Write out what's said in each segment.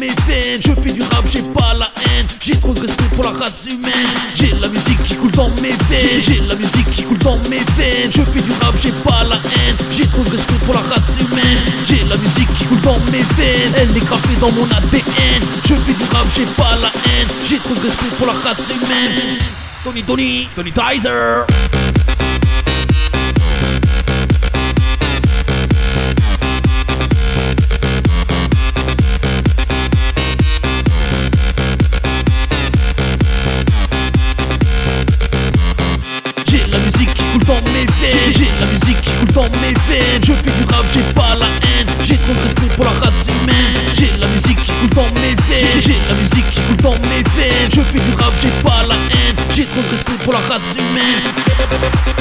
mes veines. Je fais du rap, j'ai pas la haine. J'ai trop de respect pour la race humaine. J'ai la musique qui coule dans mes veines. J'ai la musique qui coule dans mes veines. Je fais du rap, j'ai pas la haine. J'ai trop de respect pour la race humaine. J'ai la musique qui coule dans mes veines. Elle est gravée dans mon ADN. Je fais du rap, j'ai pas la haine. J'ai trop de respect pour la race humaine. Tony Tony, Tony Tizer. J'ai la musique qui coule dans mes veines. Je fais du rap, j'ai pas la haine. J'ai trop de respect pour la race humaine. J'ai la musique qui coule dans mes veines. J'ai la musique qui coule dans mes veines. Je fais du rap, j'ai pas la haine. J'ai trop de respect pour la race humaine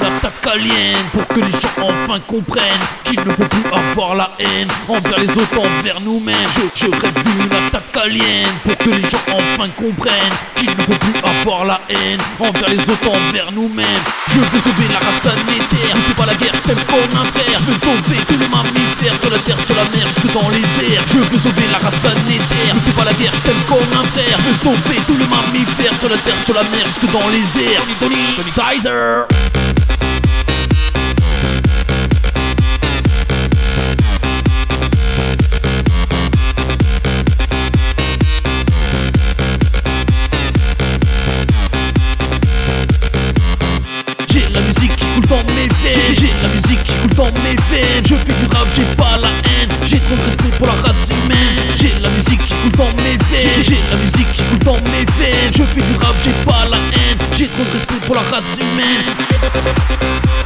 attaque alien pour que les gens enfin comprennent qu'il ne faut plus avoir la haine envers les autres, envers nous-mêmes. Je, je rêve d'une attaque alien pour que les gens enfin comprennent qu'il ne faut plus avoir la haine envers les autres, envers nous-mêmes. Je veux sauver la race planétaire, fais pas la guerre, comme un frère. Je veux sauver tous les mammifères sur la terre, sur la mer, jusque dans les airs. Je veux sauver la race planétaire, fais pas la guerre, comme un frère. Je veux sauver tous les mammifères sur la terre, sur la mer, jusque dans les airs. Tony, Tony Tizer. Veines Je fais du rap, j'ai pas la haine. J'ai trop de respect pour la race humaine. J'ai la musique qui coule dans mes veines. J'ai la musique qui coule dans mes veines. Je fais du rap, j'ai pas la haine. J'ai trop de respect pour la race humaine